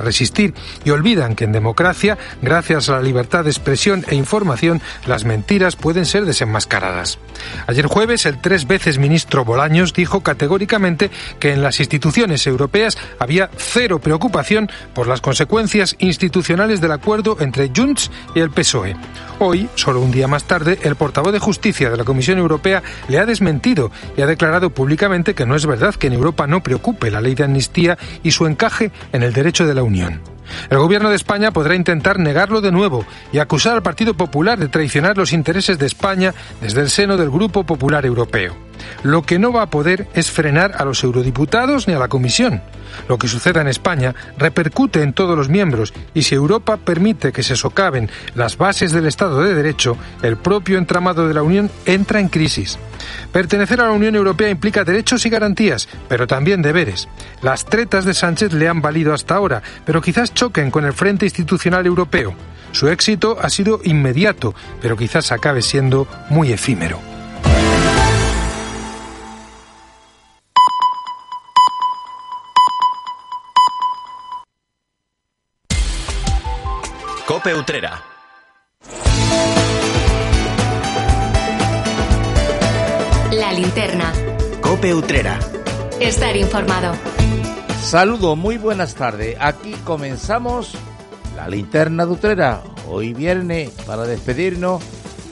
resistir y olvidan que en democracia, gracias a la libertad de expresión e información, las mentiras pueden ser desenmascaradas. Ayer jueves, el tres veces ministro Bolaños dijo categóricamente que en las instituciones europeas había cero preocupación por las consecuencias institucionales del acuerdo entre Junts y el PSOE. Hoy, solo un día más tarde, el portavoz de Justicia de la Comisión Europea le ha desmentido y ha declarado públicamente que no es verdad que en Europa no preocupe la ley de amnistía y su encaje en el derecho de la Unión. El gobierno de España podrá intentar negarlo de nuevo y acusar al Partido Popular de traicionar los intereses de España desde el seno del Grupo Popular Europeo. Lo que no va a poder es frenar a los eurodiputados ni a la Comisión. Lo que suceda en España repercute en todos los miembros y si Europa permite que se socaven las bases del Estado de Derecho, el propio entramado de la Unión entra en crisis. Pertenecer a la Unión Europea implica derechos y garantías, pero también deberes. Las tretas de Sánchez le han valido hasta ahora, pero quizás choquen con el Frente Institucional Europeo. Su éxito ha sido inmediato, pero quizás acabe siendo muy efímero. Cope Utrera. La linterna. Cope Utrera. Estar informado. Saludo, muy buenas tardes. Aquí comenzamos la linterna de Utrera. Hoy viernes para despedirnos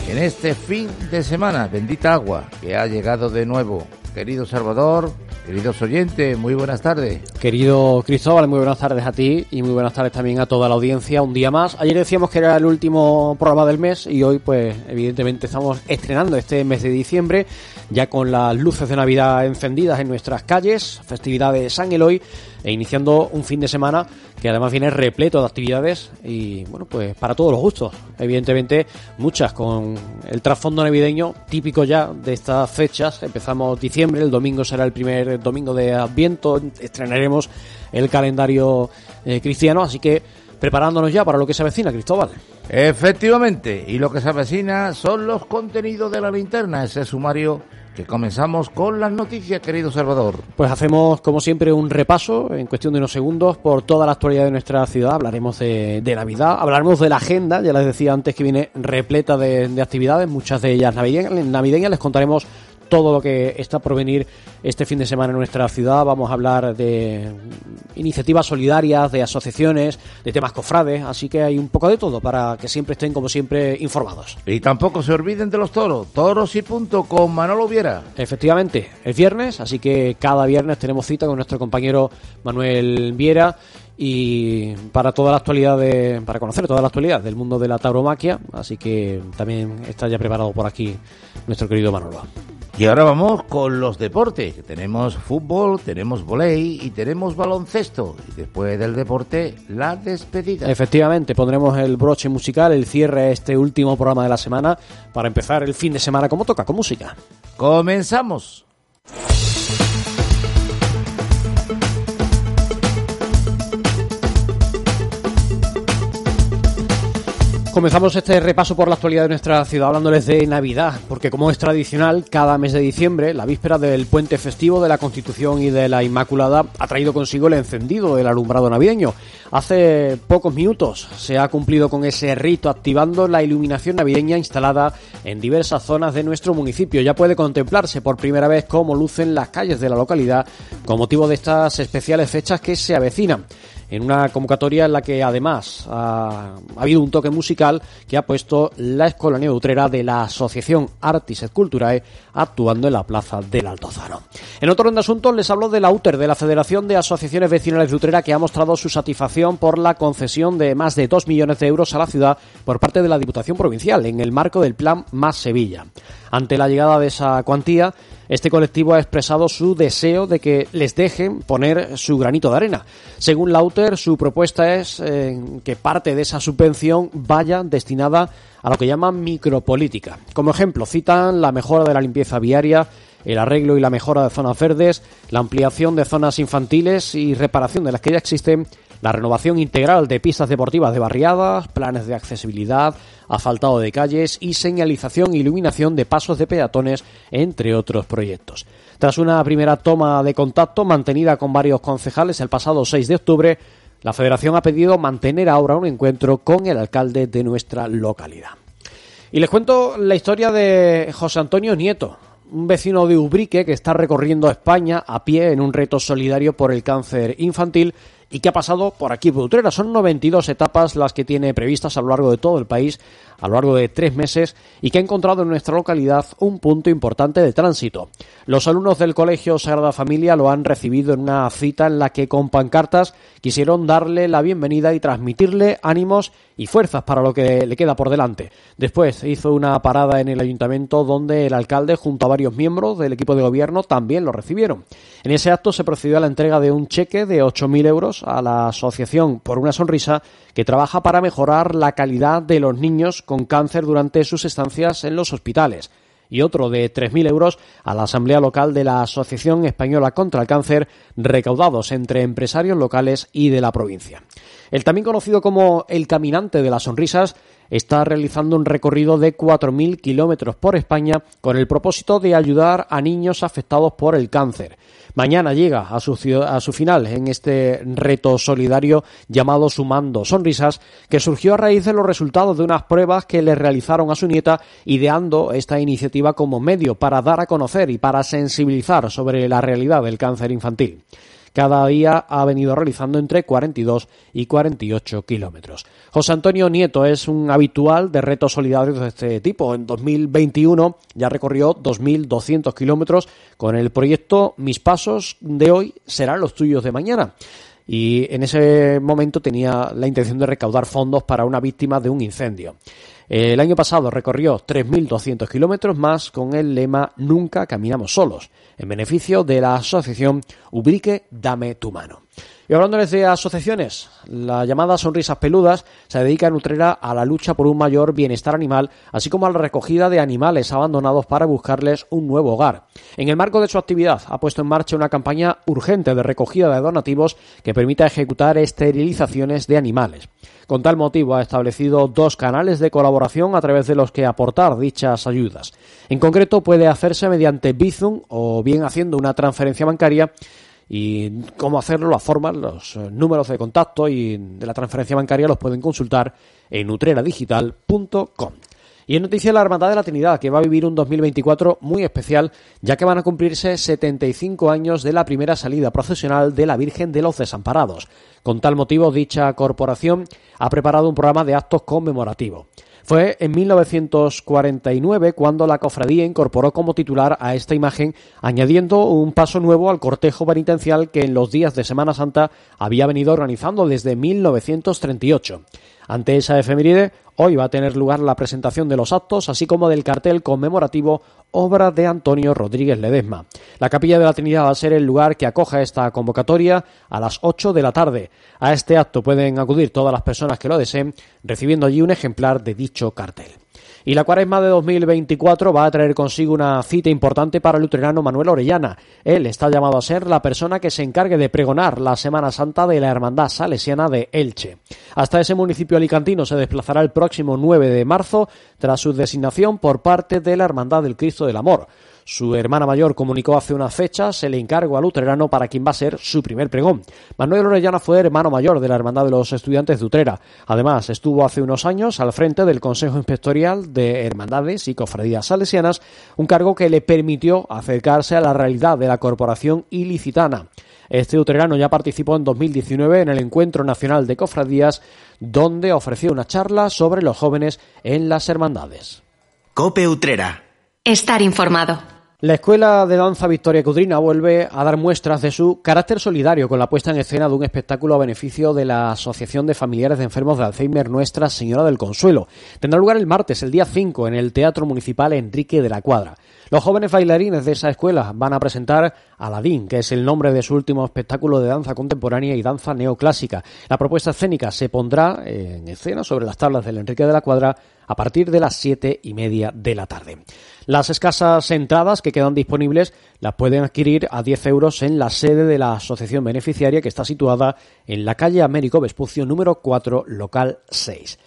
en este fin de semana. Bendita agua que ha llegado de nuevo. Querido Salvador, Queridos oyentes, muy buenas tardes. Querido Cristóbal, muy buenas tardes a ti y muy buenas tardes también a toda la audiencia. Un día más. Ayer decíamos que era el último programa del mes y hoy, pues, evidentemente estamos estrenando este mes de diciembre, ya con las luces de Navidad encendidas en nuestras calles, festividad de San Eloy e iniciando un fin de semana que además viene repleto de actividades y bueno, pues para todos los gustos. Evidentemente muchas con el trasfondo navideño típico ya de estas fechas. Empezamos diciembre, el domingo será el primer domingo de Adviento, estrenaremos el calendario eh, cristiano, así que preparándonos ya para lo que se avecina, Cristóbal. Efectivamente, y lo que se avecina son los contenidos de la linterna, ese sumario comenzamos con las noticias, querido Salvador. Pues hacemos, como siempre, un repaso en cuestión de unos segundos por toda la actualidad de nuestra ciudad. Hablaremos de, Navidad, hablaremos de la agenda, ya les decía antes que viene repleta de, de actividades, muchas de ellas navideñas. navideñas. Les contaremos todo lo que está por venir este fin de semana en nuestra ciudad. Vamos a hablar de iniciativas solidarias, de asociaciones, de temas cofrades, así que hay un poco de todo para que siempre estén, como siempre, informados. Y tampoco se olviden de los toros, toros y punto con Manolo Viera. Efectivamente, es viernes, así que cada viernes tenemos cita con nuestro compañero Manuel Viera y para toda la actualidad de, para conocer toda la actualidad del mundo de la tauromaquia, así que también está ya preparado por aquí nuestro querido Manolo. Y ahora vamos con los deportes. Tenemos fútbol, tenemos volei y tenemos baloncesto. Y después del deporte, la despedida. Efectivamente, pondremos el broche musical, el cierre a este último programa de la semana para empezar el fin de semana como toca, con música. Comenzamos. Comenzamos este repaso por la actualidad de nuestra ciudad hablándoles de Navidad, porque como es tradicional, cada mes de diciembre, la víspera del puente festivo de la Constitución y de la Inmaculada, ha traído consigo el encendido del alumbrado navideño. Hace pocos minutos se ha cumplido con ese rito activando la iluminación navideña instalada en diversas zonas de nuestro municipio. Ya puede contemplarse por primera vez cómo lucen las calles de la localidad con motivo de estas especiales fechas que se avecinan en una convocatoria en la que además ha, habido un toque musical que ha puesto la Escolanía Utrera de la Asociación Artis et Culturae actuando en la Plaza del Altozano. En otro de asuntos les hablo de la UTER, de la Federación de Asociaciones Vecinales de Utrera, que ha mostrado su satisfacción por la concesión de más de 2 millones de euros a la ciudad por parte de la Diputación Provincial en el marco del Plan Más Sevilla. Ante la llegada de esa cuantía, este colectivo ha expresado su deseo de que les dejen poner su granito de arena. Según Lauter, su propuesta es eh, que parte de esa subvención vaya destinada a lo que llaman micropolítica. Como ejemplo, citan la mejora de la limpieza viaria, el arreglo y la mejora de zonas verdes, la ampliación de zonas infantiles y reparación de las que ya existen, la renovación integral de pistas deportivas de barriadas, planes de accesibilidad, asfaltado de calles y señalización e iluminación de pasos de peatones, entre otros proyectos. Tras una primera toma de contacto mantenida con varios concejales el pasado 6 de octubre, La Federación ha pedido mantener ahora un encuentro con el alcalde de nuestra localidad. Y les cuento la historia de José Antonio Nieto, un vecino de Ubrique que está recorriendo España a pie en un reto solidario por el cáncer infantil y que ha pasado por aquí por Utrera. Son 92 etapas las que tiene previstas a lo largo de todo el país a lo largo de tres meses y que ha encontrado en nuestra localidad un punto importante de tránsito. Los alumnos del Colegio Sagrada Familia lo han recibido en una cita en la que con pancartas quisieron darle la bienvenida y transmitirle ánimos y fuerzas para lo que le queda por delante. Después hizo una parada en el ayuntamiento donde el alcalde junto a varios miembros del equipo de gobierno también lo recibieron. En ese acto se procedió a la entrega de un cheque de 8.000 euros a la Asociación por una Sonrisa que trabaja para mejorar la calidad de los niños con cáncer durante sus estancias en los hospitales y otro de 3.000 euros a la Asamblea Local de la Asociación Española contra el Cáncer, recaudados entre empresarios locales y de la provincia. El también conocido como el Caminante de las Sonrisas está realizando un recorrido de 4.000 kilómetros por España con el propósito de ayudar a niños afectados por el cáncer. Mañana llega a su, final en este reto solidario llamado Sumando Sonrisas, que surgió a raíz de los resultados de unas pruebas que le realizaron a su nieta, ideando esta iniciativa como medio para dar a conocer y para sensibilizar sobre la realidad del cáncer infantil cada día ha venido realizando entre 42 y 48 kilómetros. José Antonio Nieto es un habitual de retos solidarios de este tipo. En 2021 ya recorrió 2.200 kilómetros con el proyecto Mis Pasos de hoy serán los tuyos de mañana y en ese momento tenía la intención de recaudar fondos para una víctima de un incendio. El año pasado recorrió 3.200 kilómetros más con el lema Nunca caminamos solos, en beneficio de la asociación Ubrique Dame tu mano. Y hablándoles de asociaciones, la llamada Sonrisas Peludas se dedica en Utrera a la lucha por un mayor bienestar animal, así como a la recogida de animales abandonados para buscarles un nuevo hogar. En el marco de su actividad, ha puesto en marcha una campaña urgente de recogida de donativos que permita ejecutar esterilizaciones de animales. Con tal motivo ha establecido dos canales de colaboración a través de los que aportar dichas ayudas. En concreto puede hacerse mediante Bizum o bien haciendo una transferencia bancaria y cómo hacerlo, las formas, los eh, números de contacto y de la transferencia bancaria los pueden consultar en utreradigital.com. Y en noticia la Hermandad de la Trinidad, que va a vivir un 2024 muy especial, ya que van a cumplirse 75 años de la primera salida procesional de la Virgen de los Desamparados. Con tal motivo, dicha corporación ha preparado un programa de actos conmemorativos. Fue en 1949 cuando la cofradía incorporó como titular a esta imagen, añadiendo un paso nuevo al cortejo penitencial que en los días de Semana Santa había venido organizando desde 1938. Ante esa efeméride, hoy va a tener lugar la presentación de los actos, así como del cartel conmemorativo obra de Antonio Rodríguez Ledesma. La Capilla de la Trinidad va a ser el lugar que acoja esta convocatoria a las 8 de la tarde. A este acto pueden acudir todas las personas que lo deseen, recibiendo allí un ejemplar de dicho cartel. Y la cuaresma de 2024 va a traer consigo una cita importante para el luterano Manuel Orellana. Él está llamado a ser la persona que se encargue de pregonar la Semana Santa de la Hermandad Salesiana de Elche. Hasta ese municipio alicantino se desplazará el próximo 9 de marzo tras su designación por parte de la Hermandad del Cristo del Amor. Su hermana mayor comunicó hace unas fechas el encargo al luterano para quien va a ser su primer pregón. Manuel Orellana fue hermano mayor de la Hermandad de los Estudiantes de Utrera. Además, estuvo hace unos años al frente del Consejo Inspectorial de Hermandades y Cofradías Salesianas, un cargo que le permitió acercarse a la realidad de la corporación ilicitana. Este utrerano ya participó en 2019 en el Encuentro Nacional de Cofradías, donde ofreció una charla sobre los jóvenes en las hermandades. Cope Utrera. Estar informado. La Escuela de Danza Victoria Cudrina vuelve a dar muestras de su carácter solidario con la puesta en escena de un espectáculo a beneficio de la Asociación de Familiares de Enfermos de Alzheimer Nuestra Señora del Consuelo. Tendrá lugar el martes, el día 5, en el Teatro Municipal Enrique de la Cuadra. Los jóvenes bailarines de esa escuela van a presentar Aladín, que es el nombre de su último espectáculo de danza contemporánea y danza neoclásica. La propuesta escénica se pondrá en escena sobre las tablas del Enrique de la Cuadra a partir de las siete y media de la tarde. Las escasas entradas que quedan disponibles las pueden adquirir a 10 euros en la sede de la asociación beneficiaria que está situada en la calle Américo Vespucio número 4, local 6.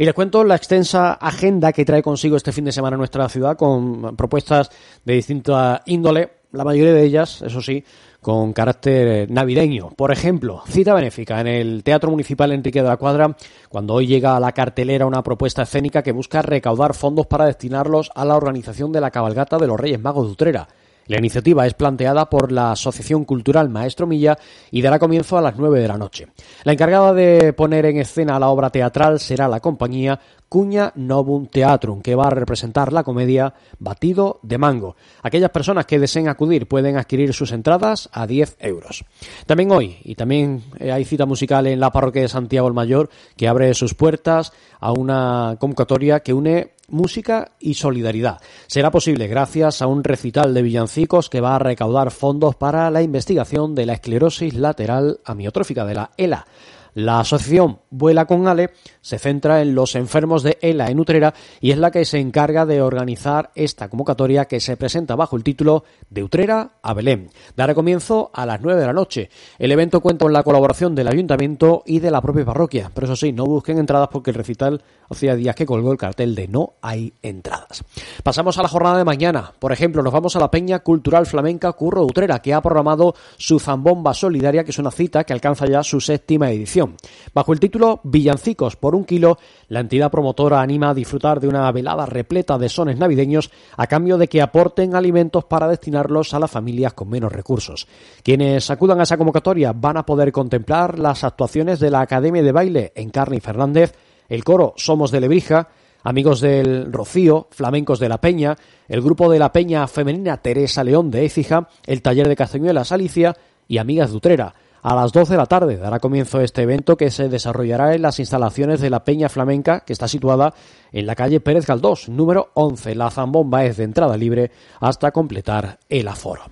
Y les cuento la extensa agenda que trae consigo este fin de semana nuestra ciudad con propuestas de distinta índole, la mayoría de ellas, eso sí, con carácter navideño. Por ejemplo, cita benéfica en el Teatro Municipal Enrique de la Cuadra, cuando hoy llega a la cartelera una propuesta escénica que busca recaudar fondos para destinarlos a la organización de la cabalgata de los Reyes Magos de Utrera. La iniciativa es planteada por la Asociación Cultural Maestro Milla y dará comienzo a las 9 de la noche. La encargada de poner en escena la obra teatral será la compañía Cuña Novum Teatrum, que va a representar la comedia Batido de Mango. Aquellas personas que deseen acudir pueden adquirir sus entradas a 10 euros. También hoy, y también eh, hay cita musical en la parroquia de Santiago el Mayor, que abre sus puertas a una convocatoria que une música y solidaridad. Será posible gracias a un recital de villancicos que va a recaudar fondos para la investigación de la esclerosis lateral amiotrófica de la ELA. La asociación Vuela con Ale se centra en los enfermos de ELA en Utrera y es la que se encarga de organizar esta convocatoria que se presenta bajo el título De Utrera a Belén. Dará comienzo a las 9 de la noche. El evento cuenta con la colaboración del ayuntamiento y de la propia parroquia, pero eso sí, no busquen entradas porque el recital hacía días que colgó el cartel de no hay entradas. Pasamos a la jornada de mañana. Por ejemplo, nos vamos a la Peña Cultural Flamenca Curro Utrera, que ha programado su zambomba solidaria, que es una cita que alcanza ya su séptima edición. Bajo el título Villancicos un kilo, la entidad promotora anima a disfrutar de una velada repleta de sones navideños a cambio de que aporten alimentos para destinarlos a las familias con menos recursos. Quienes acudan a esa convocatoria van a poder contemplar las actuaciones de la Academia de Baile en Carni Fernández, el coro Somos de Lebrija, amigos del Rocío, flamencos de la Peña, el grupo de la Peña femenina Teresa León de Écija, el taller de Castañuelas Alicia y amigas de Utrera. A las 12 de la tarde dará comienzo este evento que se desarrollará en las instalaciones de la Peña Flamenca, que está situada en la calle Pérez Galdós, número 11. La zambomba es de entrada libre hasta completar el aforo.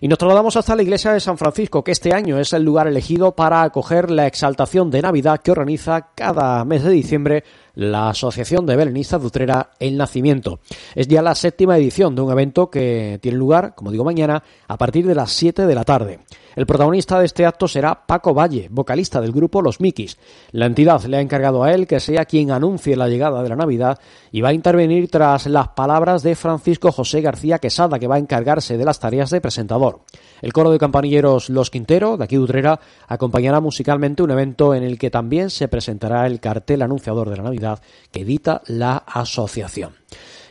Y nos trasladamos hasta la iglesia de San Francisco, que este año es el lugar elegido para acoger la exaltación de Navidad que organiza cada mes de diciembre la Asociación de Belenistas de Utrera El Nacimiento. Es ya la séptima edición de un evento que tiene lugar, como digo mañana, a partir de las 7 de la tarde. El protagonista de este acto será Paco Valle, vocalista del grupo Los Mikis. La entidad le ha encargado a él que sea quien anuncie la llegada de la Navidad y va a intervenir tras las palabras de Francisco José García Quesada, que va a encargarse de las tareas de El coro de campanilleros Los Quintero, de aquí de Utrera, acompañará musicalmente un evento en el que también se presentará el cartel anunciador de la Navidad que edita la asociación.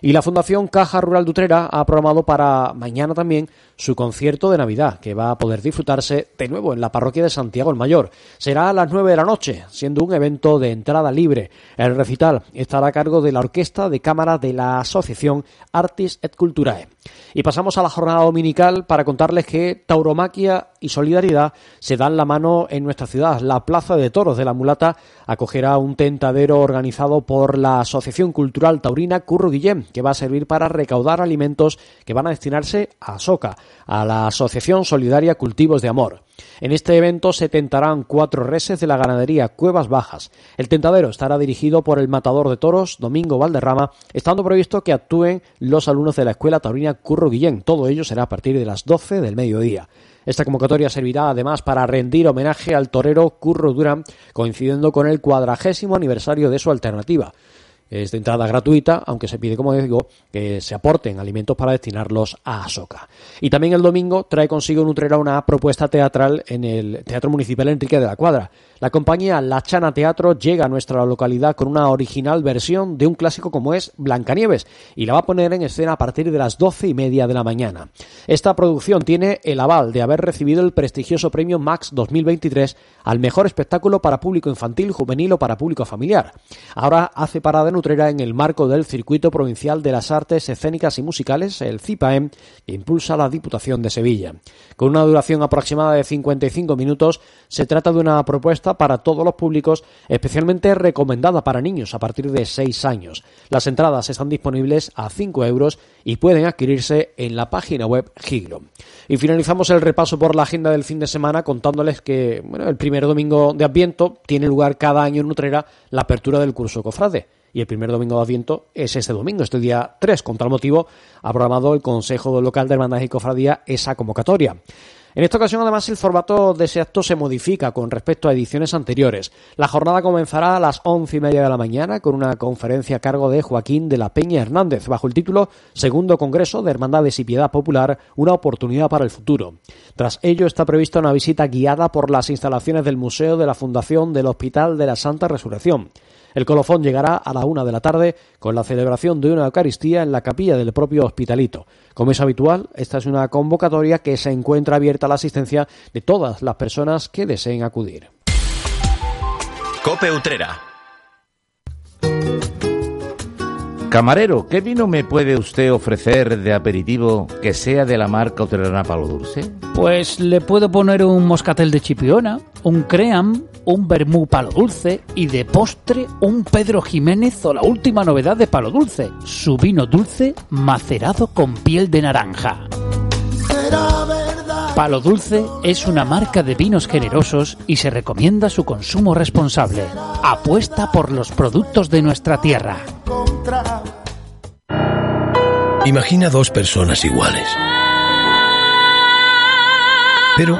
Y la Fundación Caja Rural de Utrera ha programado para mañana también su concierto de Navidad, que va a poder disfrutarse de nuevo en la parroquia de Santiago el Mayor. Será a las 9 de la noche, siendo un evento de entrada libre. El recital estará a cargo de la Orquesta de Cámara de la Asociación Artis et Culturae. Y pasamos a la jornada dominical para contarles que tauromaquia y solidaridad se dan la mano en nuestra ciudad. La Plaza de Toros de la Mulata acogerá un tentadero organizado por la Asociación Cultural Taurina Curro Guillén, que va a servir para recaudar alimentos que van a destinarse a Soca, a la Asociación Solidaria Cultivos de Amor. En este evento se tentarán cuatro reses de la ganadería Cuevas Bajas. El tentadero estará dirigido por el matador de toros Domingo Valderrama, estando previsto que actúen los alumnos de la Escuela Taurina Curro Guillén. Todo ello será a partir de las 12 del mediodía. Esta convocatoria servirá además para rendir homenaje al torero Curro Durán, coincidiendo con el cuadragésimo aniversario de su alternativa. Es de entrada gratuita, aunque se pide, como digo, que se aporten alimentos para destinarlos a Asoca. Y también el domingo trae consigo Nutrera una propuesta teatral en el Teatro Municipal Enrique de la Cuadra. La compañía La Chana Teatro llega a nuestra localidad con una original versión de un clásico como es Blancanieves y la va a poner en escena a partir de las doce y media de la mañana. Esta producción tiene el aval de haber recibido el prestigioso premio Max 2023 al mejor espectáculo para público infantil, juvenil o para público familiar. Ahora hace parada en Utrera en el marco del Circuito Provincial de las Artes Escénicas y Musicales, el CIPAEM, que impulsa la Diputación de Sevilla. Con una duración aproximada de 55 minutos, se trata de una propuesta para todos los públicos, especialmente recomendada para niños a partir de 6 años. Las entradas están disponibles a 5 euros y pueden adquirirse en la página web Giglo. Y finalizamos el repaso por la agenda del fin de semana contándoles que el primer domingo de Adviento tiene lugar cada año en Utrera la apertura del curso Cofrade y el primer domingo de Adviento es este domingo, este día 3. Con tal motivo ha programado el Consejo Local de Hermandad y Cofradía esa convocatoria. En esta ocasión, además, el formato de ese acto se modifica con respecto a ediciones anteriores. La jornada comenzará a las once y media de la mañana con una conferencia a cargo de Joaquín de la Peña Hernández, bajo el título Segundo Congreso de Hermandades y Piedad Popular, una oportunidad para el futuro. Tras ello está prevista una visita guiada por las instalaciones del Museo de la Fundación del Hospital de la Santa Resurrección. El colofón llegará a la una de la tarde con la celebración de una Eucaristía en la capilla del propio hospitalito. Como es habitual, esta es una convocatoria que se encuentra abierta a la asistencia de todas las personas que deseen acudir. Cope Utrera. Camarero, ¿qué vino me puede usted ofrecer de aperitivo que sea de la marca Utrerana Palo Dulce? Pues le puedo poner un moscatel de chipiona, un cream, un vermú palo dulce y de postre un Pedro Jiménez o la última novedad de palo dulce, su vino dulce macerado con piel de naranja. Palo Dulce es una marca de vinos generosos y se recomienda su consumo responsable. Apuesta por los productos de nuestra tierra. Imagina dos personas iguales. Pero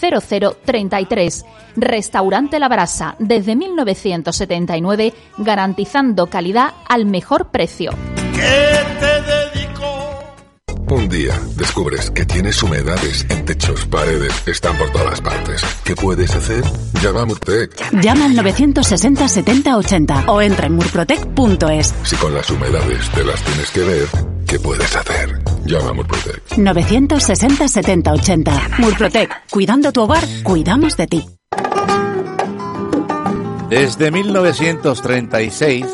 0033. Restaurante La Brasa, desde 1979, garantizando calidad al mejor precio. Un día descubres que tienes humedades en techos, paredes, están por todas partes. ¿Qué puedes hacer? Llama a Murtec. Llama al 960 70 80 o entra en murprotec.es. Si con las humedades te las tienes que ver, ¿qué puedes hacer? Llama a Murprotec. 960 70 80. Murprotec. Cuidando tu hogar, cuidamos de ti. Desde 1936,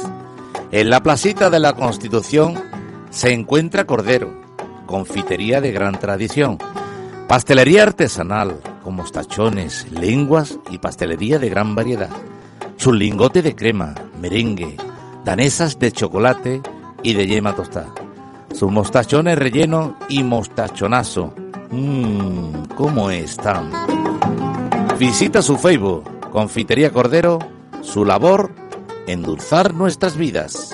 en la placita de la Constitución se encuentra Cordero confitería de gran tradición, pastelería artesanal, con mostachones, lenguas y pastelería de gran variedad, su lingote de crema, merengue, danesas de chocolate y de yema tostada, sus mostachones relleno y mostachonazo. Mmm, ¿cómo están? Visita su Facebook, Confitería Cordero, su labor, endulzar nuestras vidas.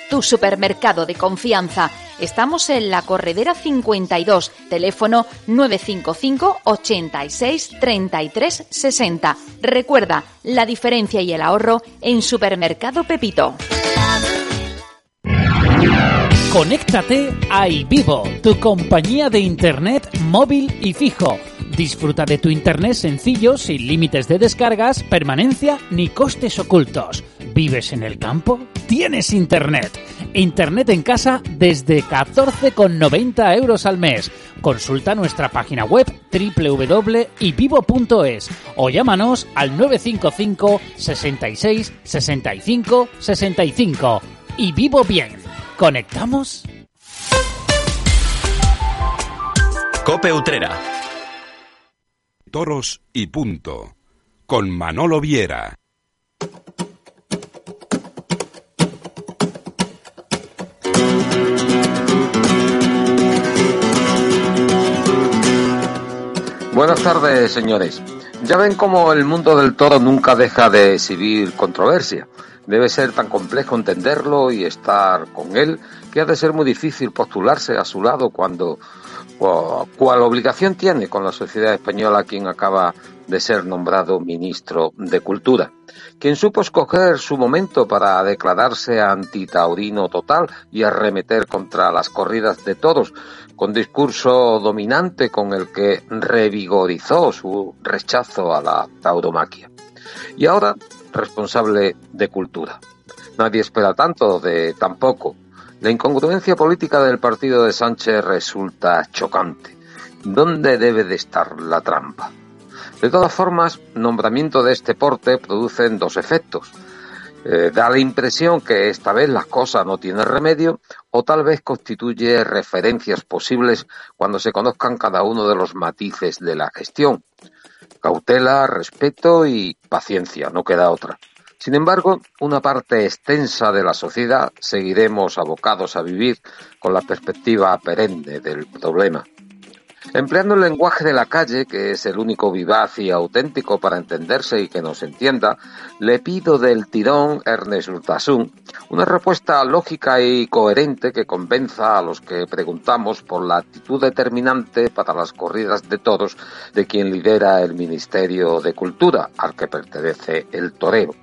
tu supermercado de confianza. Estamos en la Corredera 52, teléfono 955 86 33 60. Recuerda, la diferencia y el ahorro en Supermercado Pepito. Conéctate a iVivo, tu compañía de internet móvil y fijo. Disfruta de tu internet sencillo, sin límites de descargas, permanencia ni costes ocultos. ¿Vives en el campo? Tienes internet. Internet en casa desde 14,90 euros al mes. Consulta nuestra página web www.ivivo.es o llámanos al 955 66 65 65. Y vivo bien. ¿Conectamos? Cope Utrera. Toros y punto. Con Manolo Viera. Buenas tardes, señores. Ya ven cómo el mundo del toro nunca deja de exhibir controversia. Debe ser tan complejo entenderlo y estar con él que ha de ser muy difícil postularse a su lado cuando cual obligación tiene con la sociedad española quien acaba de ser nombrado ministro de Cultura, quien supo escoger su momento para declararse antitaurino total y arremeter contra las corridas de todos, con discurso dominante con el que revigorizó su rechazo a la tauromaquia. Y ahora, responsable de cultura. Nadie espera tanto de tampoco la incongruencia política del partido de Sánchez resulta chocante. ¿Dónde debe de estar la trampa? De todas formas, nombramiento de este porte producen dos efectos. Eh, da la impresión que esta vez la cosa no tiene remedio o tal vez constituye referencias posibles cuando se conozcan cada uno de los matices de la gestión. Cautela, respeto y paciencia, no queda otra. Sin embargo, una parte extensa de la sociedad seguiremos abocados a vivir con la perspectiva perenne del problema. Empleando el lenguaje de la calle, que es el único vivaz y auténtico para entenderse y que nos entienda, le pido del tirón Ernest Urtasun una respuesta lógica y coherente que convenza a los que preguntamos por la actitud determinante para las corridas de todos de quien lidera el Ministerio de Cultura, al que pertenece el toreo.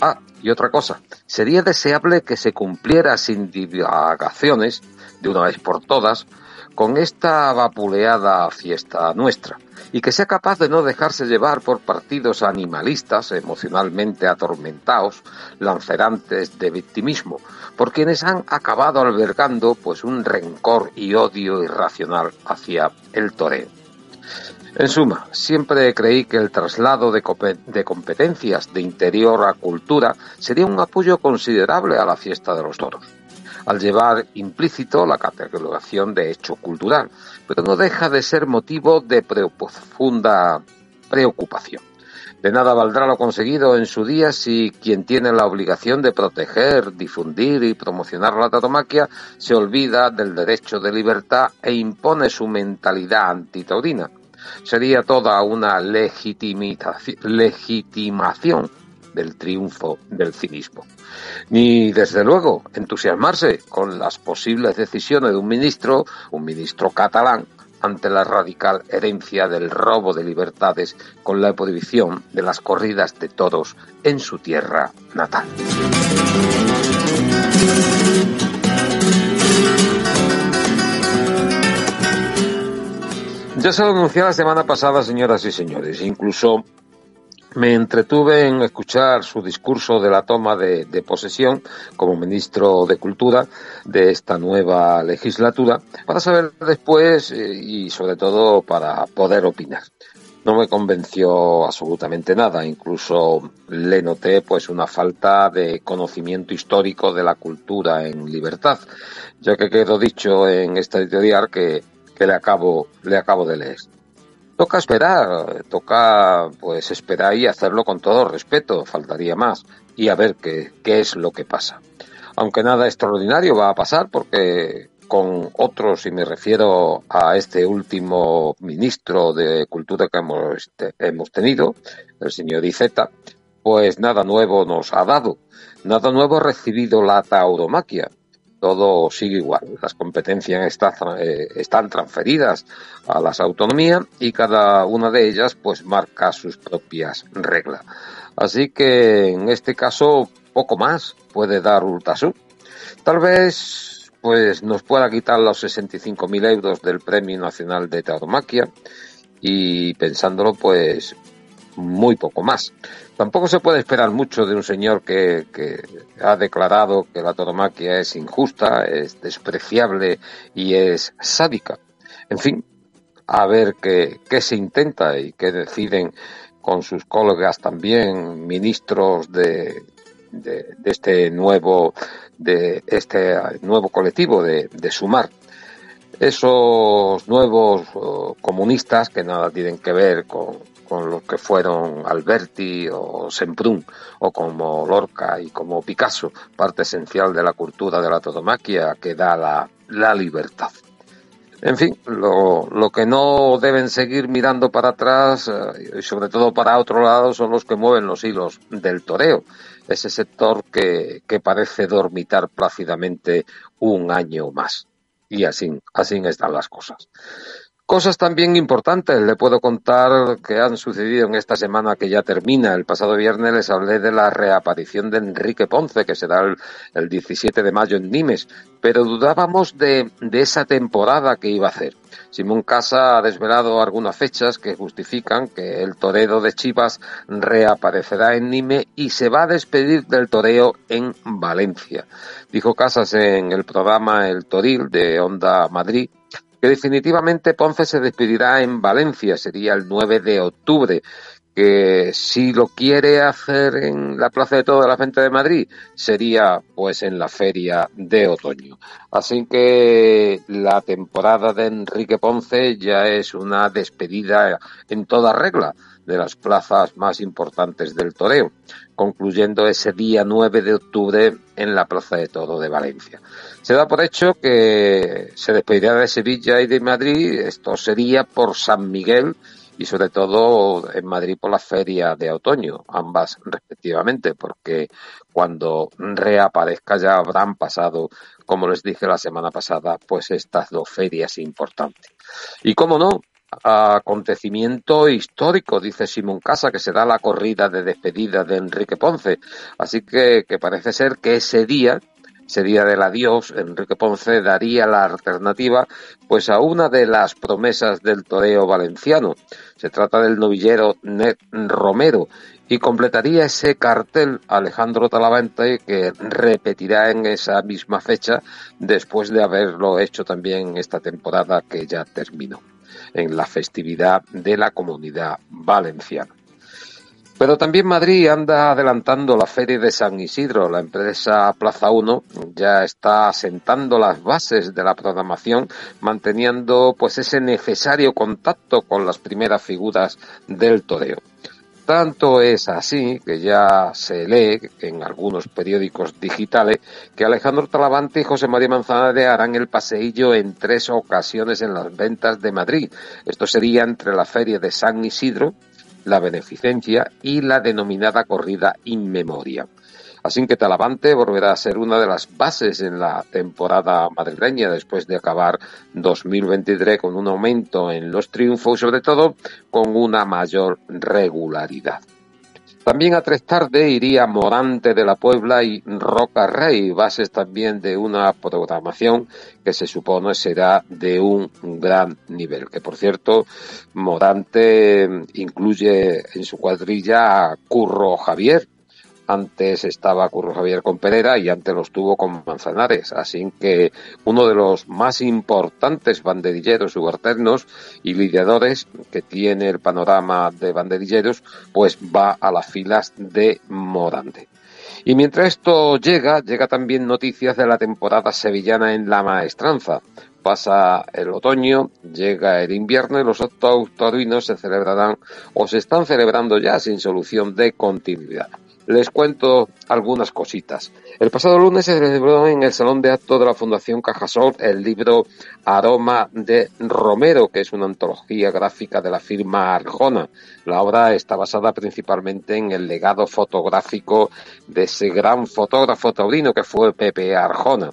Ah, y otra cosa, sería deseable que se cumpliera sin divagaciones, de una vez por todas, con esta vapuleada fiesta nuestra, y que sea capaz de no dejarse llevar por partidos animalistas emocionalmente atormentados, lancerantes de victimismo, por quienes han acabado albergando pues un rencor y odio irracional hacia el toreo. En suma, siempre creí que el traslado de, competencias de interior a cultura sería un apoyo considerable a la fiesta de los toros, al llevar implícito la catalogación de hecho cultural, pero no deja de ser motivo de profunda preocupación. De nada valdrá lo conseguido en su día si quien tiene la obligación de proteger, difundir y promocionar la tauromaquia se olvida del derecho de libertad e impone su mentalidad antitaurina sería toda una legitimación del triunfo del cinismo. Ni, desde luego, entusiasmarse con las posibles decisiones de un ministro, un ministro catalán, ante la radical herencia del robo de libertades con la prohibición de las corridas de toros en su tierra natal. Ya se lo anuncié la semana pasada, señoras y señores. Incluso me entretuve en escuchar su discurso de la toma de, posesión como ministro de Cultura de esta nueva legislatura para saber después eh, y sobre todo para poder opinar. No me convenció absolutamente nada, incluso le noté pues una falta de conocimiento histórico de la cultura en libertad, ya que quedó dicho en esta editorial que que le acabo, le acabo de leer. Toca esperar, toca pues esperar y hacerlo con todo respeto, faltaría más, y a ver qué, qué es lo que pasa. Aunque nada extraordinario va a pasar porque con otros, y me refiero a este último ministro de Cultura que hemos, este, hemos tenido, el señor Iceta, pues nada nuevo nos ha dado, nada nuevo ha recibido la tauromaquia, todo sigue igual. Las competencias eh, están transferidas a las autonomías y cada una de ellas pues marca sus propias reglas. Así que en este caso poco más puede dar Urtasun. Tal vez pues nos pueda quitar los 65.000 euros del Premio Nacional de Tauromaquia y pensándolo pues muy poco más. Tampoco se puede esperar mucho de un señor que, ha declarado que la tauromaquia es injusta, es despreciable y es sádica. En fin, a ver qué, se intenta y qué deciden con sus colegas también ministros de, de, este nuevo de este nuevo colectivo de, de, Sumar. esos nuevos eh, comunistas que nada tienen que ver con, con los que fueron Alberti o Semprún, o como Lorca y como Picasso, parte esencial de la cultura de la todomaquia que da la, la libertad. En fin, lo, lo, que no deben seguir mirando para atrás eh, y sobre todo para otro lado son los que mueven los hilos del toreo, ese sector que, que parece dormitar plácidamente un año más. Y así, así están las cosas. Cosas también importantes le puedo contar que han sucedido en esta semana que ya termina. El pasado viernes les hablé de la reaparición de Enrique Ponce, que será el, el 17 de mayo en Nimes, pero dudábamos de, de, esa temporada que iba a hacer. Simón Casa ha desvelado algunas fechas que justifican que el torero de Chivas reaparecerá en Nime y se va a despedir del toreo en Valencia. Dijo Casas en el programa El Toril de Onda Madrid que definitivamente Ponce se despedirá en Valencia, sería el 9 de octubre, que si lo quiere hacer en la Plaza de Toda la Gente de Madrid, sería pues en la feria de otoño. Así que la temporada de Enrique Ponce ya es una despedida en toda regla de las plazas más importantes del toreo, concluyendo ese día 9 de octubre en la Plaza de Todo de Valencia. Se da por hecho que se despedirá de Sevilla y de Madrid, esto sería por San Miguel y sobre todo en Madrid por la feria de otoño, ambas respectivamente, porque cuando reaparezca ya habrán pasado, como les dije la semana pasada, pues estas dos ferias importantes. Y cómo no, acontecimiento histórico, dice Simón Casa, que será la corrida de despedida de Enrique Ponce. Así que parece ser que ese día, ese día del adiós, Enrique Ponce daría la alternativa pues a una de las promesas del toreo valenciano. Se trata del novillero Ned Romero y completaría ese cartel Alejandro Talavante que repetirá en esa misma fecha después de haberlo hecho también esta temporada que ya terminó en la festividad de la comunidad valenciana. Pero también Madrid anda adelantando la feria de San Isidro. La empresa Plaza 1 ya está asentando las bases de la programación, manteniendo pues ese necesario contacto con las primeras figuras del toreo. Tanto es así que ya se lee en algunos periódicos digitales que Alejandro Talavante y José María Manzanares harán el paseillo en tres ocasiones en las ventas de Madrid. Esto sería entre la feria de San Isidro, la beneficencia y la denominada corrida in memoria. Así que Talavante volverá a ser una de las bases en la temporada madrileña después de acabar 2023 con un aumento en los triunfos y sobre todo con una mayor regularidad. También a tres tarde iría Morante de la Puebla y Roca Rey, bases también de una programación que se supone será de un gran nivel. Que por cierto, Morante incluye en su cuadrilla a Curro Javier, antes estaba Curro Javier con Pereira y antes los tuvo con Manzanares. Así que uno de los más importantes banderilleros subalternos y lidiadores que tiene el panorama de banderilleros, pues va a las filas de Morante. Y mientras esto llega, llega también noticias de la temporada sevillana en la maestranza. Pasa el otoño, llega el invierno y los taurinos se celebrarán o se están celebrando ya sin solución de continuidad les cuento algunas cositas. El pasado lunes se celebró en el Salón de Actos de la Fundación Cajasol el libro Aroma de Romero, que es una antología gráfica de la firma Arjona. La obra está basada principalmente en el legado fotográfico de ese gran fotógrafo taurino que fue Pepe Arjona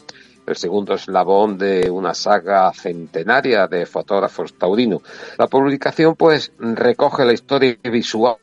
el segundo eslabón de una saga centenaria de fotógrafos taurinos. La publicación pues recoge la historia visual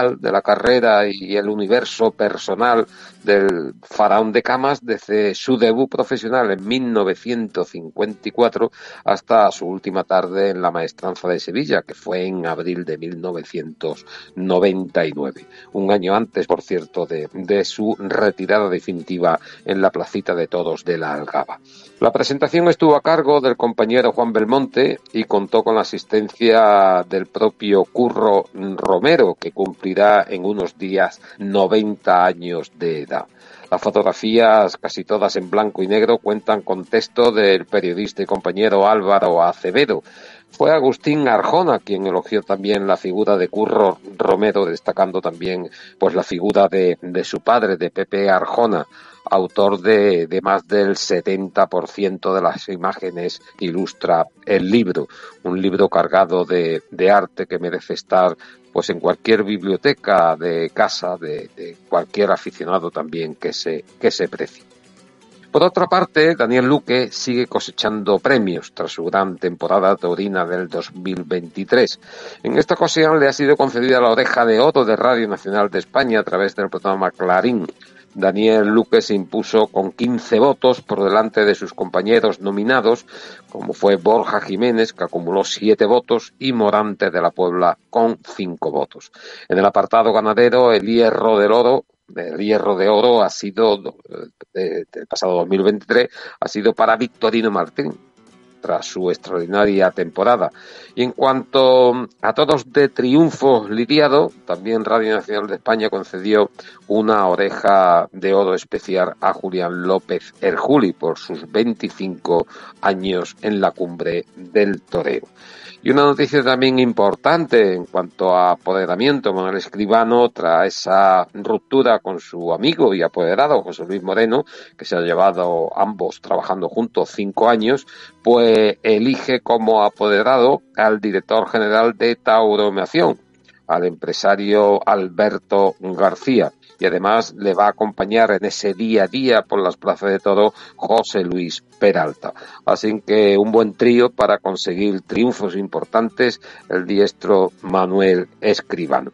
de la carrera y el universo personal del faraón de camas desde su debut profesional en 1954 hasta su última tarde en la maestranza de Sevilla, que fue en abril de 1999, un año antes, por cierto, de, su retirada definitiva en la placita de todos de la Algaba. La presentación estuvo a cargo del compañero Juan Belmonte y contó con la asistencia del propio Curro Romero, que cumple en unos días 90 años de edad. Las fotografías, casi todas en blanco y negro, cuentan con texto del periodista y compañero Álvaro Acevedo. Fue Agustín Arjona quien elogió también la figura de Curro Romero, destacando también pues la figura de su padre, de Pepe Arjona, autor de, más del 70% de las imágenes ilustra el libro, un libro cargado de, arte que merece estar pues en cualquier biblioteca de casa de, de cualquier aficionado también que se, que se precie. Por otra parte, Daniel Luque sigue cosechando premios tras su gran temporada taurina del 2023. En esta ocasión le ha sido concedida la oreja de oro de Radio Nacional de España a través del programa Clarín. Daniel Luque se impuso con 15 votos por delante de sus compañeros nominados, como fue Borja Jiménez, que acumuló 7 votos, y Morante de la Puebla con 5 votos. En el apartado ganadero, el hierro del oro el hierro de oro ha sido del pasado 2023 ha sido para Victorino Martín tras su extraordinaria temporada. Y en cuanto a todos de triunfo lidiado, también Radio Nacional de España concedió una oreja de oro especial a Julián López Erjuli por sus 25 años en la cumbre del toreo. Y una noticia también importante en cuanto a apoderamiento, Manuel Escribano, tras esa ruptura con su amigo y apoderado José Luis Moreno, que se ha llevado ambos trabajando juntos cinco años, pues elige como apoderado al director general de Tauromación, al empresario Alberto García y además le va a acompañar en ese día a día por las plazas de todo José Luis Peralta. Así que un buen trío para conseguir triunfos importantes el diestro Manuel Escribano.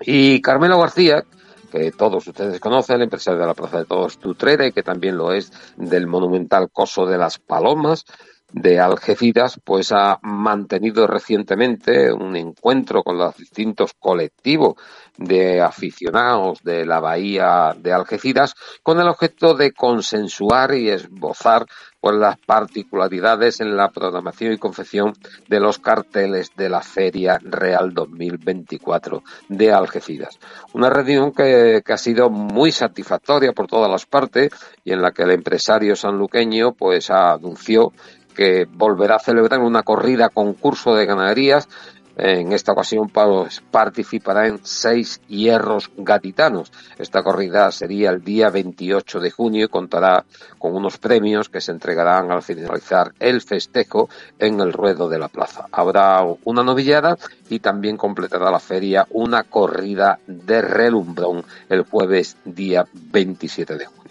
Y Carmelo García, que todos ustedes conocen, el empresario de la Plaza de Todos Tutrera y que también lo es del monumental Coso de las Palomas, de Algeciras, pues ha mantenido recientemente un encuentro con los distintos colectivos de aficionados de la bahía de Algeciras con el objeto de consensuar y esbozar las particularidades en la programación y confección de los carteles de la Feria Real 2024 de Algeciras. Una reunión que, que ha sido muy satisfactoria por todas las partes y en la que el empresario sanluqueño pues anunció que volverá a celebrar una corrida concurso de ganaderías. En esta ocasión participará en seis hierros gaditanos. Esta corrida sería el día 28 de junio y contará con unos premios que se entregarán al finalizar el festejo en el ruedo de la plaza. Habrá una novillada y también completará la feria una corrida de relumbrón el jueves día 27 de junio.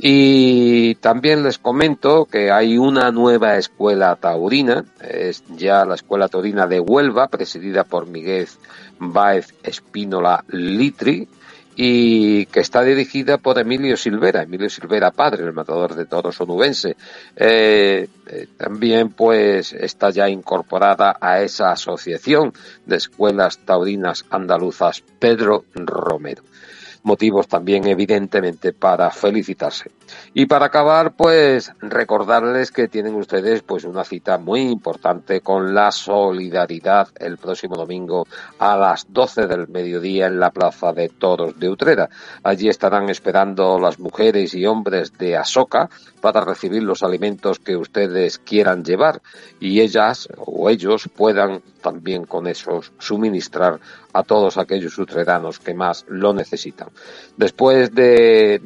Y también les comento que hay una nueva escuela taurina, es ya la escuela taurina de Huelva, presidida por Miguel Báez Espínola Litri, y que está dirigida por Emilio Silvera, Emilio Silvera padre, el matador de toros onubense. Eh, eh, también pues está ya incorporada a esa asociación de escuelas taurinas andaluzas Pedro Romero motivos también evidentemente para felicitarse. Y para acabar, pues recordarles que tienen ustedes pues una cita muy importante con la solidaridad el próximo domingo a las 12 del mediodía en la Plaza de Toros de Utrera. Allí estarán esperando las mujeres y hombres de Asoca para recibir los alimentos que ustedes quieran llevar y ellas o ellos puedan también con esos suministrar a todos aquellos utredanos que más lo necesitan. Después de,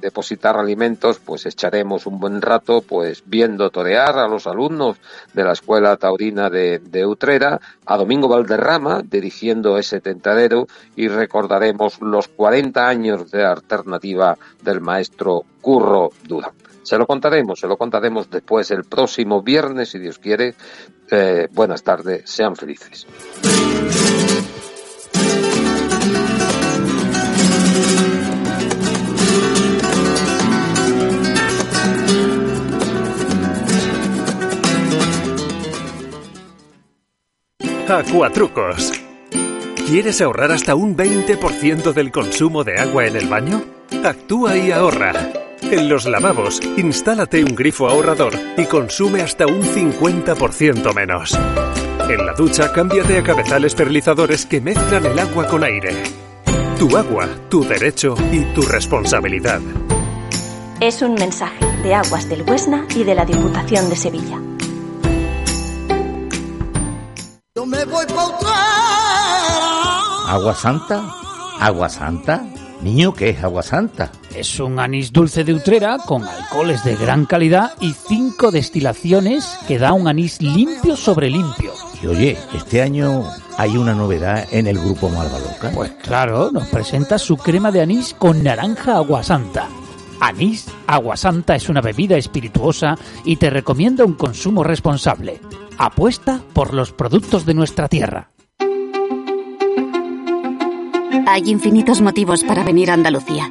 depositar alimentos, pues echaremos un buen rato pues viendo torear a los alumnos de la Escuela Taurina de, de Utrera, a Domingo Valderrama dirigiendo ese tentadero y recordaremos los 40 años de alternativa del maestro Curro Duda. Se lo contaremos, se lo contaremos después el próximo viernes, si Dios quiere. Eh, buenas tardes, sean felices. Acuatrucos. ¿Quieres ahorrar hasta un 20% del consumo de agua en el baño? Actúa y ahorra. En los lavabos, instálate un grifo ahorrador y consume hasta un 50% menos. En la ducha, cámbiate a cabezales perlizadores que mezclan el agua con aire. Tu agua, tu derecho y tu responsabilidad. Es un mensaje de Aguas del Huesna y de la Diputación de Sevilla. ¿Agua santa? ¿Agua santa? Niño, ¿qué es agua santa? Es un anís dulce de Utrera con alcoholes de gran calidad y cinco destilaciones que da un anís limpio sobre limpio. Y oye, este año hay una novedad en el grupo Malvaloca. Pues claro, nos presenta su crema de anís con naranja aguasanta. Anís Aguasanta es una bebida espirituosa y te recomienda un consumo responsable. Apuesta por los productos de nuestra tierra. Hay infinitos motivos para venir a Andalucía.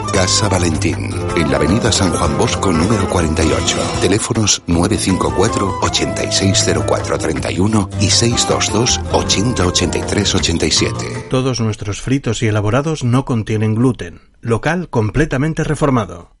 Casa Valentín, en la avenida San Juan Bosco número 48. Teléfonos 954 860431 y 622 808387. Todos nuestros fritos y elaborados no contienen gluten. Local completamente reformado.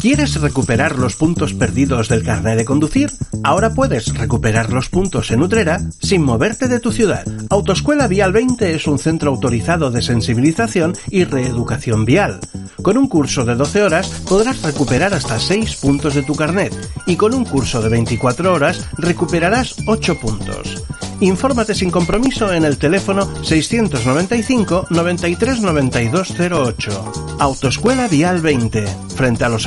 ¿Quieres recuperar los puntos perdidos del carnet de conducir? Ahora puedes recuperar los puntos en Utrera sin moverte de tu ciudad. Autoescuela Vial 20 es un centro autorizado de sensibilización y reeducación vial. Con un curso de 12 horas podrás recuperar hasta 6 puntos de tu carnet y con un curso de 24 horas recuperarás 8 puntos. Infórmate sin compromiso en el teléfono 695 93 92 08. Autoescuela Vial 20, frente a los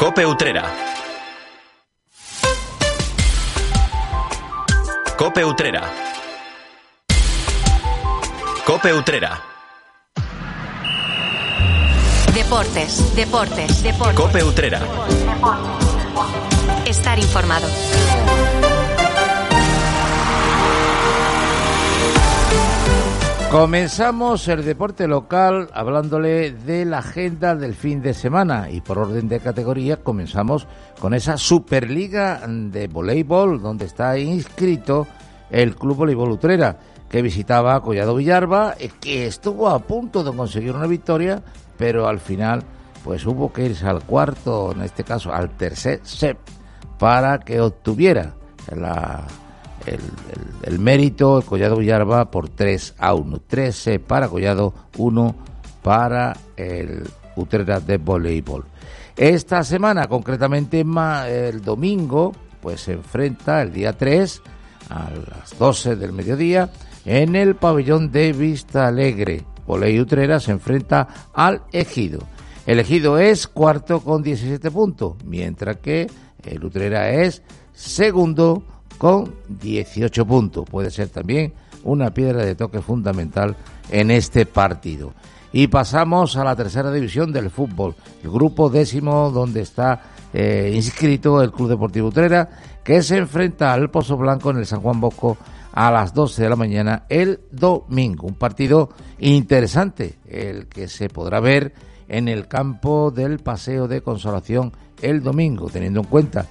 Cope Utrera. Cope Utrera. Cope Utrera. Deportes, deportes, deportes. Cope Utrera. Estar informado. Comenzamos el deporte local hablándole de la agenda del fin de semana y por orden de categoría comenzamos con esa Superliga de voleibol donde está inscrito el Club Voleibol Utrera que visitaba Collado Villarba y que estuvo a punto de conseguir una victoria pero al final pues hubo que irse al cuarto, en este caso al tercer set para que obtuviera la el, el, mérito, el Collado Villarba por 3 a 1. 13 para Collado, 1 para el Utrera de voleibol. Esta semana, concretamente el domingo, pues se enfrenta el día 3 a las 12 del mediodía en el pabellón de Vista Alegre. Voley Utrera se enfrenta al Ejido. El Ejido es cuarto con 17 puntos, mientras que el Utrera es segundo con 18 puntos. Puede ser también una piedra de toque fundamental en este partido. Y pasamos a la tercera división del fútbol, el grupo décimo donde está eh, inscrito el Club Deportivo Utrera, que se enfrenta al Pozo Blanco en el San Juan Bosco a las 12 de la mañana el domingo. Un partido interesante, el que se podrá ver en el campo del Paseo de Consolación el domingo, teniendo en cuenta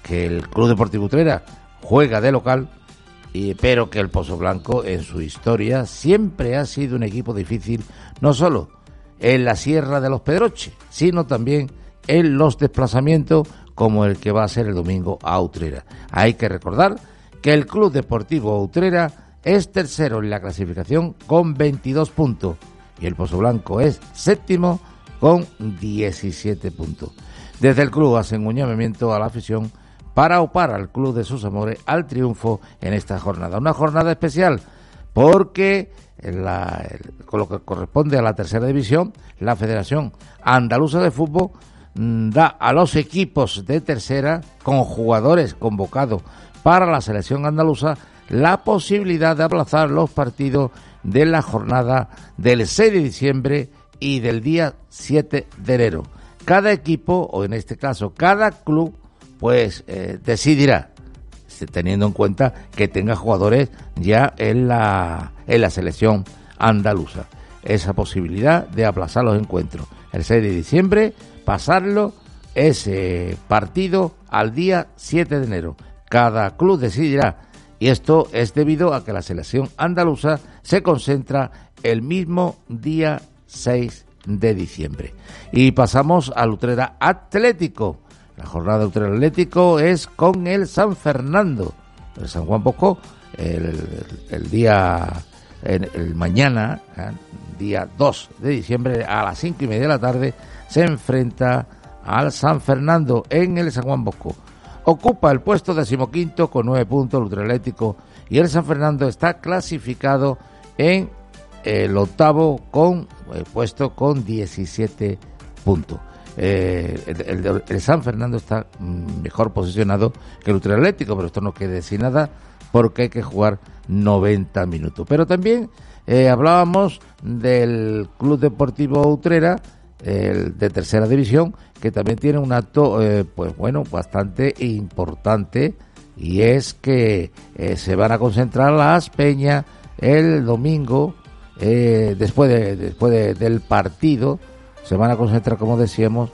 que el Club Deportivo Utrera juega de local, y, pero que el Pozo Blanco en su historia siempre ha sido un equipo difícil, no solo en la Sierra de los Pedroches, sino también en los desplazamientos como el que va a ser el domingo a Utrera. Hay que recordar que el Club Deportivo Utrera es tercero en la clasificación con 22 puntos y el Pozo Blanco es séptimo con 17 puntos. Desde el club hacen un llamamiento a la afición para opar al club de sus amores al triunfo en esta jornada. Una jornada especial porque con lo que corresponde a la tercera división, la Federación Andaluza de Fútbol mm, da a los equipos de tercera con jugadores convocados para la selección andaluza la posibilidad de aplazar los partidos de la jornada del 6 de diciembre y del día 7 de enero. Cada equipo, o en este caso cada club, pues eh, decidirá, teniendo en cuenta que tenga jugadores ya en la, en la selección andaluza, esa posibilidad de aplazar los encuentros. El 6 de diciembre, pasarlo ese partido al día 7 de enero. Cada club decidirá y esto es debido a que la selección andaluza se concentra el mismo día 6 de diciembre. Y pasamos al Utrera Atlético. La jornada Utrera Atlético es con el San Fernando. El San Juan Bosco, el, día, el, mañana, ¿eh? día 2 de diciembre, a las 5 y media de la tarde, se enfrenta al San Fernando en el San Juan Bosco. Ocupa el puesto decimoquinto con nueve puntos el Ultra Atlético y el San Fernando está clasificado en el octavo con eh, puesto con 17 puntos. Eh, el, San Fernando está mm, mejor posicionado que el Ultra pero esto no quiere decir nada porque hay que jugar 90 minutos. Pero también eh, hablábamos del Club Deportivo Utrera, el de tercera división, que también tiene un acto, pues bueno, bastante importante, y es que se van a concentrar las peñas el domingo eh, después, de, después del partido, se van a concentrar, como decíamos,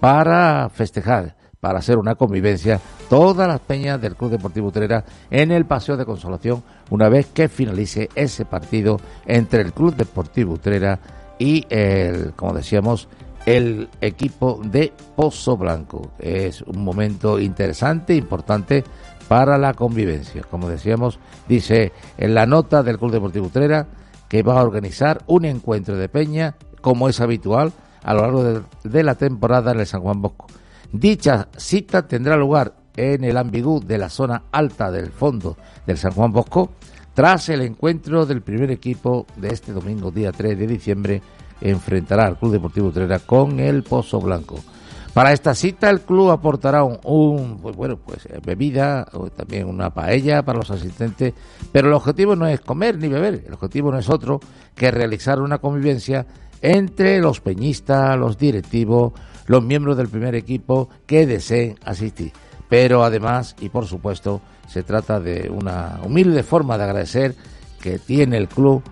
para festejar, para hacer una convivencia, todas las peñas del Club Deportivo Utrera en el Paseo de Consolación, una vez que finalice ese partido entre el Club Deportivo Utrera y, el, como decíamos, el equipo de Pozo Blanco. Es un momento interesante, importante para la convivencia. Como decíamos, dice en la nota del Club Deportivo Utrera, que va a organizar un encuentro de peña, como es habitual, a lo largo de, la temporada en el San Juan Bosco. Dicha cita tendrá lugar en el ambigú de la zona alta del fondo del San Juan Bosco, tras el encuentro del primer equipo de este domingo, día 3 de diciembre, enfrentará al Club Deportivo Utrera con el Pozo Blanco. Para esta cita el club aportará un, pues bueno, pues eh, bebida o también una paella para los asistentes, pero el objetivo no es comer ni beber, el objetivo no es otro que realizar una convivencia entre los peñistas, los directivos, los miembros del primer equipo que deseen asistir. Pero además, y por supuesto, se trata de una humilde forma de agradecer que tiene el club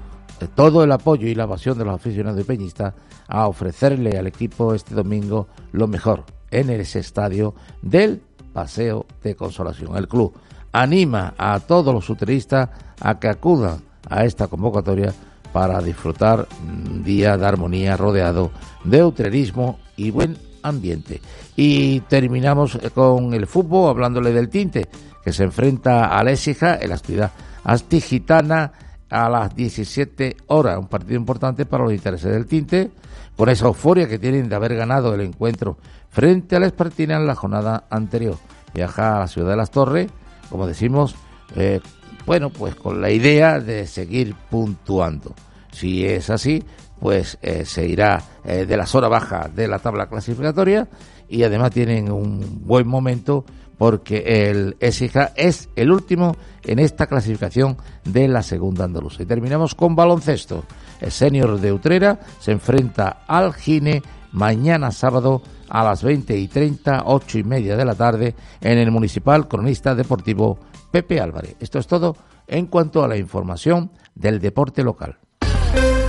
eh, todo el apoyo y la pasión de los aficionados y peñistas a ofrecerle al equipo este domingo lo mejor en ese estadio del Paseo de Consolación. El club anima a todos los uteristas a que acudan a esta convocatoria para disfrutar un día de armonía rodeado de utrerismo y buen ambiente. Y terminamos con el fútbol hablándole del Tinte, que se enfrenta a la Écija en la ciudad astigitana a las 17 horas. Un partido importante para los intereses del Tinte, con esa euforia que tienen de haber ganado el encuentro frente a la Espartina en la jornada anterior. Viaja a la ciudad de las Torres, como decimos, eh, bueno, pues con la idea de seguir puntuando. Si es así, pues eh, se irá eh, de la zona baja de la tabla clasificatoria y además tienen un buen momento porque el Esija es el último en esta clasificación de la segunda andaluza. Y terminamos con baloncesto. El senior de Utrera se enfrenta al Gine mañana sábado a las 20 y 30, 8 y media de la tarde en el Municipal Cronista Deportivo Pepe Álvarez. Esto es todo en cuanto a la información del deporte local. Bye.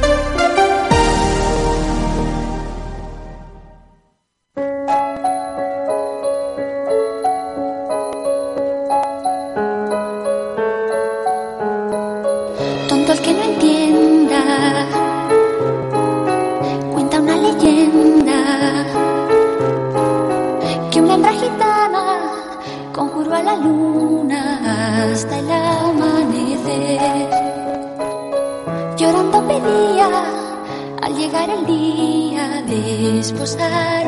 disposar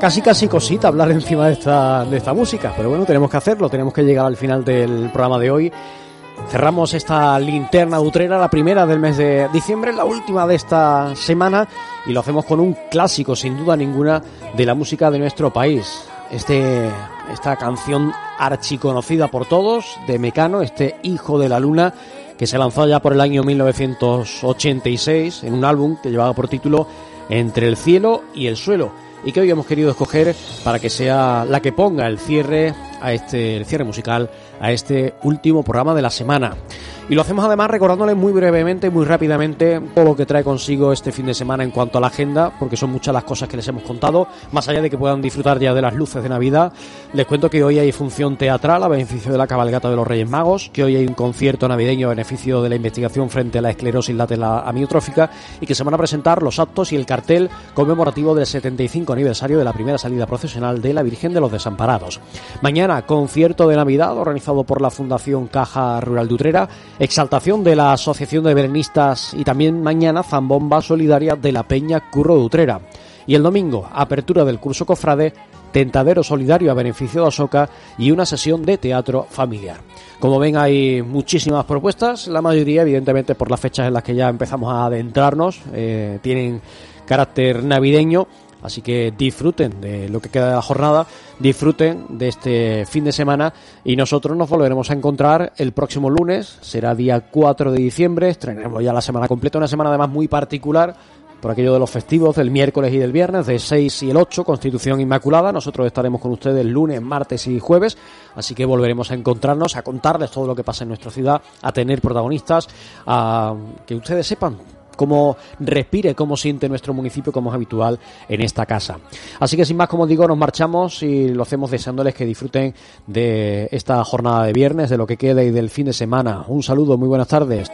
casi casi cosita hablar encima de esta, de esta música, pero bueno, tenemos que hacerlo, tenemos que llegar al final del programa de hoy. Cerramos esta linterna utrera, la primera del mes de diciembre, la última de esta semana, y lo hacemos con un clásico, sin duda ninguna, de la música de nuestro país. Este, esta canción archiconocida por todos, de Mecano, este Hijo de la Luna, que se lanzó ya por el año 1986 en un álbum que llevaba por título Entre el cielo y el suelo y que hoy hemos querido escoger para que sea la que ponga el cierre a este cierre musical a este último programa de la semana. Y lo hacemos además recordándoles muy brevemente, muy rápidamente, todo lo que trae consigo este fin de semana en cuanto a la agenda, porque son muchas las cosas que les hemos contado, más allá de que puedan disfrutar ya de las luces de Navidad. Les cuento que hoy hay función teatral a beneficio de la cabalgata de los Reyes Magos, que hoy hay un concierto navideño a beneficio de la investigación frente a la esclerosis lateral amiotrófica y que se van a presentar los actos y el cartel conmemorativo del 75 aniversario de la primera salida procesional de la Virgen de los Desamparados. Mañana, concierto de Navidad organizado por la Fundación Caja Rural de Utrera exaltación de la Asociación de Berenistas y también mañana zambomba solidaria de la Peña Curro de Utrera. Y el domingo, apertura del curso Cofrade, tentadero solidario a beneficio de Asoca y una sesión de teatro familiar. Como ven, hay muchísimas propuestas, la mayoría, evidentemente, por las fechas en las que ya empezamos a adentrarnos, eh, tienen carácter navideño Así que disfruten de lo que queda de la jornada, disfruten de este fin de semana y nosotros nos volveremos a encontrar el próximo lunes, será día 4 de diciembre, estrenaremos ya la semana completa, una semana además muy particular por aquello de los festivos del miércoles y del viernes, de 6 y el 8, Constitución Inmaculada. Nosotros estaremos con ustedes lunes, martes y jueves, así que volveremos a encontrarnos, a contarles todo lo que pasa en nuestra ciudad, a tener protagonistas, a que ustedes sepan cómo respire, cómo siente nuestro municipio, como es habitual en esta casa. Así que sin más, como digo, nos marchamos y lo hacemos deseándoles que disfruten de esta jornada de viernes, de lo que queda y del fin de semana. Un saludo, muy buenas tardes.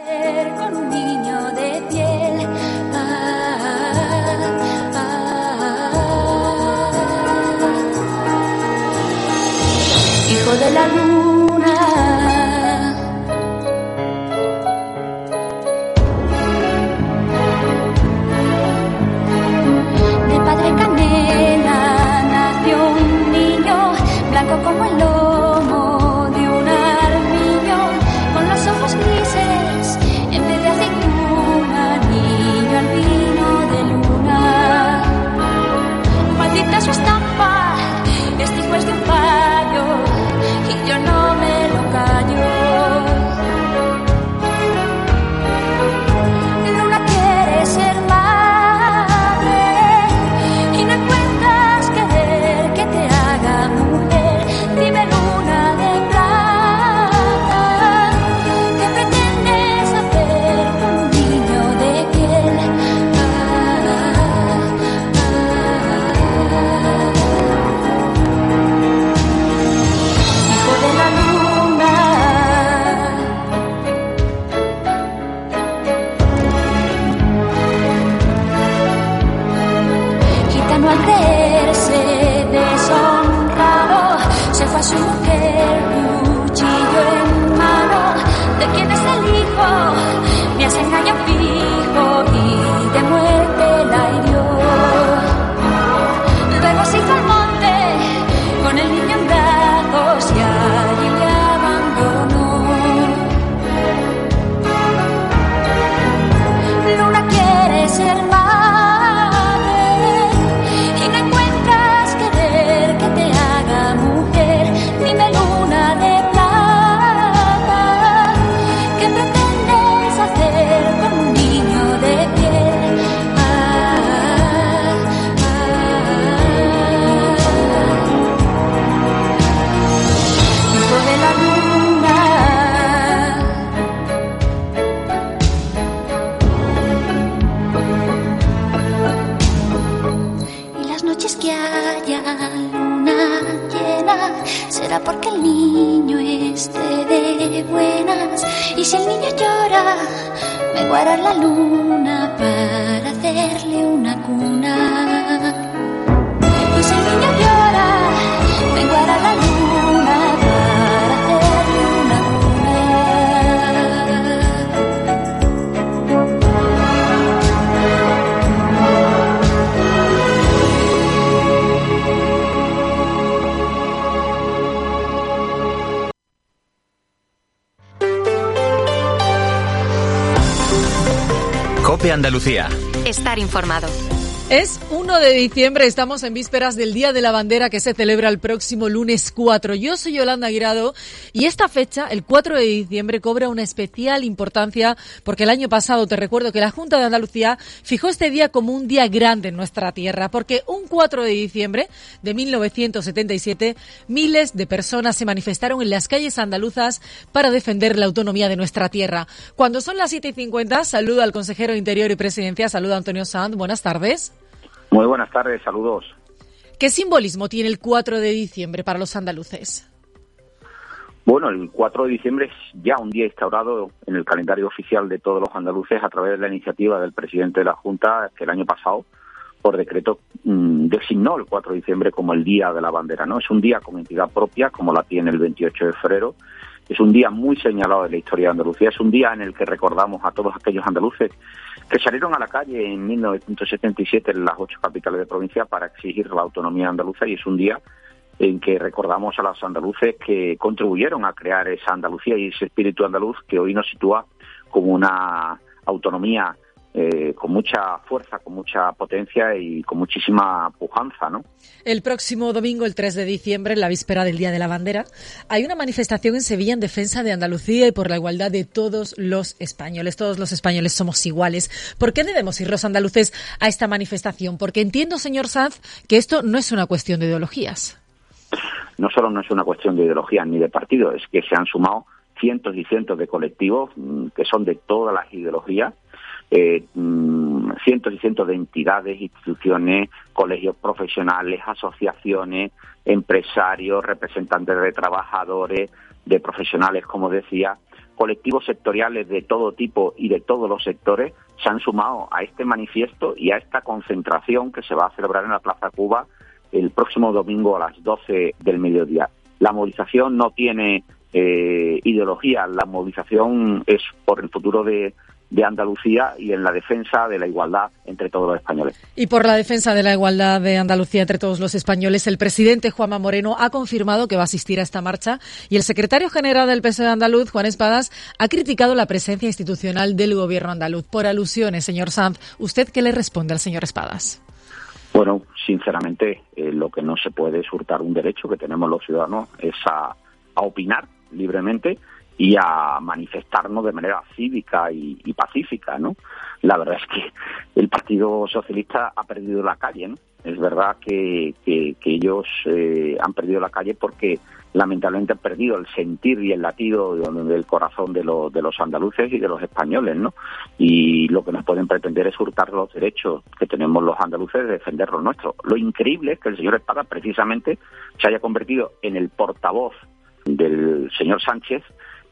Andalucía. Estar informado. Es 1 de diciembre, estamos en vísperas del Día de la Bandera que se celebra el próximo lunes 4. Yo soy Yolanda Guirado y esta fecha, el 4 de diciembre, cobra una especial importancia porque el año pasado te recuerdo que la Junta de Andalucía fijó este día como un día grande en nuestra tierra porque un 4 de diciembre de 1977 miles de personas se manifestaron en las calles andaluzas para defender la autonomía de nuestra tierra. Cuando son las 7 y 50, saludo al consejero de Interior y Presidencia, saludo a Antonio Sanz, buenas tardes. Muy buenas tardes, saludos. ¿Qué simbolismo tiene el 4 de diciembre para los andaluces? Bueno, el 4 de diciembre es ya un día instaurado en el calendario oficial de todos los andaluces a través de la iniciativa del presidente de la Junta que el año pasado, por decreto, mmm, designó el 4 de diciembre como el Día de la Bandera. ¿no? Es un día con entidad propia, como la tiene el 28 de febrero. Es un día muy señalado de la historia de Andalucía. Es un día en el que recordamos a todos aquellos andaluces que salieron a la calle en 1977 en las ocho capitales de provincia para exigir la autonomía andaluza y es un día en que recordamos a los andaluces que contribuyeron a crear esa Andalucía y ese espíritu andaluz que hoy nos sitúa como una autonomía eh, con mucha fuerza, con mucha potencia y con muchísima pujanza, ¿no? El próximo domingo, el 3 de diciembre, en la víspera del Día de la Bandera, hay una manifestación en Sevilla en defensa de Andalucía y por la igualdad de todos los españoles. Todos los españoles somos iguales. ¿Por qué debemos ir los andaluces a esta manifestación? Porque entiendo, señor Sanz, que esto no es una cuestión de ideologías. No solo no es una cuestión de ideologías ni de partido, es que se han sumado cientos y cientos de colectivos mm, que son de todas las ideologías eh, mmm, cientos y cientos de entidades, instituciones, colegios profesionales, asociaciones, empresarios, representantes de trabajadores, de profesionales, como decía, colectivos sectoriales de todo tipo y de todos los sectores se han sumado a este manifiesto y a esta concentración que se va a celebrar en la Plaza Cuba el próximo domingo a las 12 del mediodía. La movilización no tiene eh, ideología, la movilización es por el futuro de, de Andalucía y en la defensa de la igualdad entre todos los españoles. Y por la defensa de la igualdad de Andalucía entre todos los españoles, el presidente Juanma Moreno ha confirmado que va a asistir a esta marcha y el secretario general del PSOE andaluz, Juan Espadas, ha criticado la presencia institucional del gobierno andaluz. Por alusiones, señor Sanz, ¿usted qué le responde al señor Espadas? Bueno, sinceramente, eh, lo que no se puede es hurtar un derecho que tenemos los ciudadanos es a, a opinar libremente y a manifestarnos de manera cívica y, pacífica, ¿no? La verdad es que el Partido Socialista ha perdido la calle, ¿no? Es verdad que, que, que ellos eh, han perdido la calle porque lamentablemente han perdido el sentir y el latido del corazón de, lo, de los andaluces y de los españoles, ¿no? Y lo que nos pueden pretender es hurtar los derechos que tenemos los andaluces de defender los nuestros. Lo increíble es que el señor Espada precisamente se haya convertido en el portavoz del señor Sánchez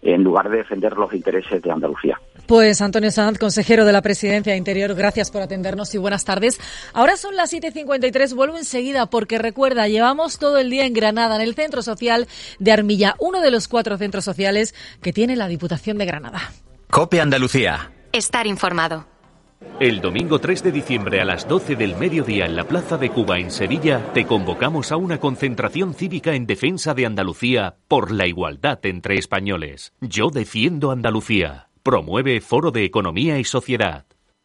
en lugar de defender los intereses de Andalucía. Pues Antonio Sanz, consejero de la Presidencia de Interior, gracias por atendernos y buenas tardes. Ahora son las 7.53, vuelvo enseguida porque recuerda, llevamos todo el día en Granada, en el Centro Social de Armilla, uno de los cuatro centros sociales que tiene la Diputación de Granada. Cope Andalucía. Estar informado. El domingo 3 de diciembre a las 12 del mediodía en la Plaza de Cuba en Sevilla te convocamos a una concentración cívica en defensa de Andalucía por la igualdad entre españoles. Yo defiendo Andalucía. Promueve Foro de Economía y Sociedad.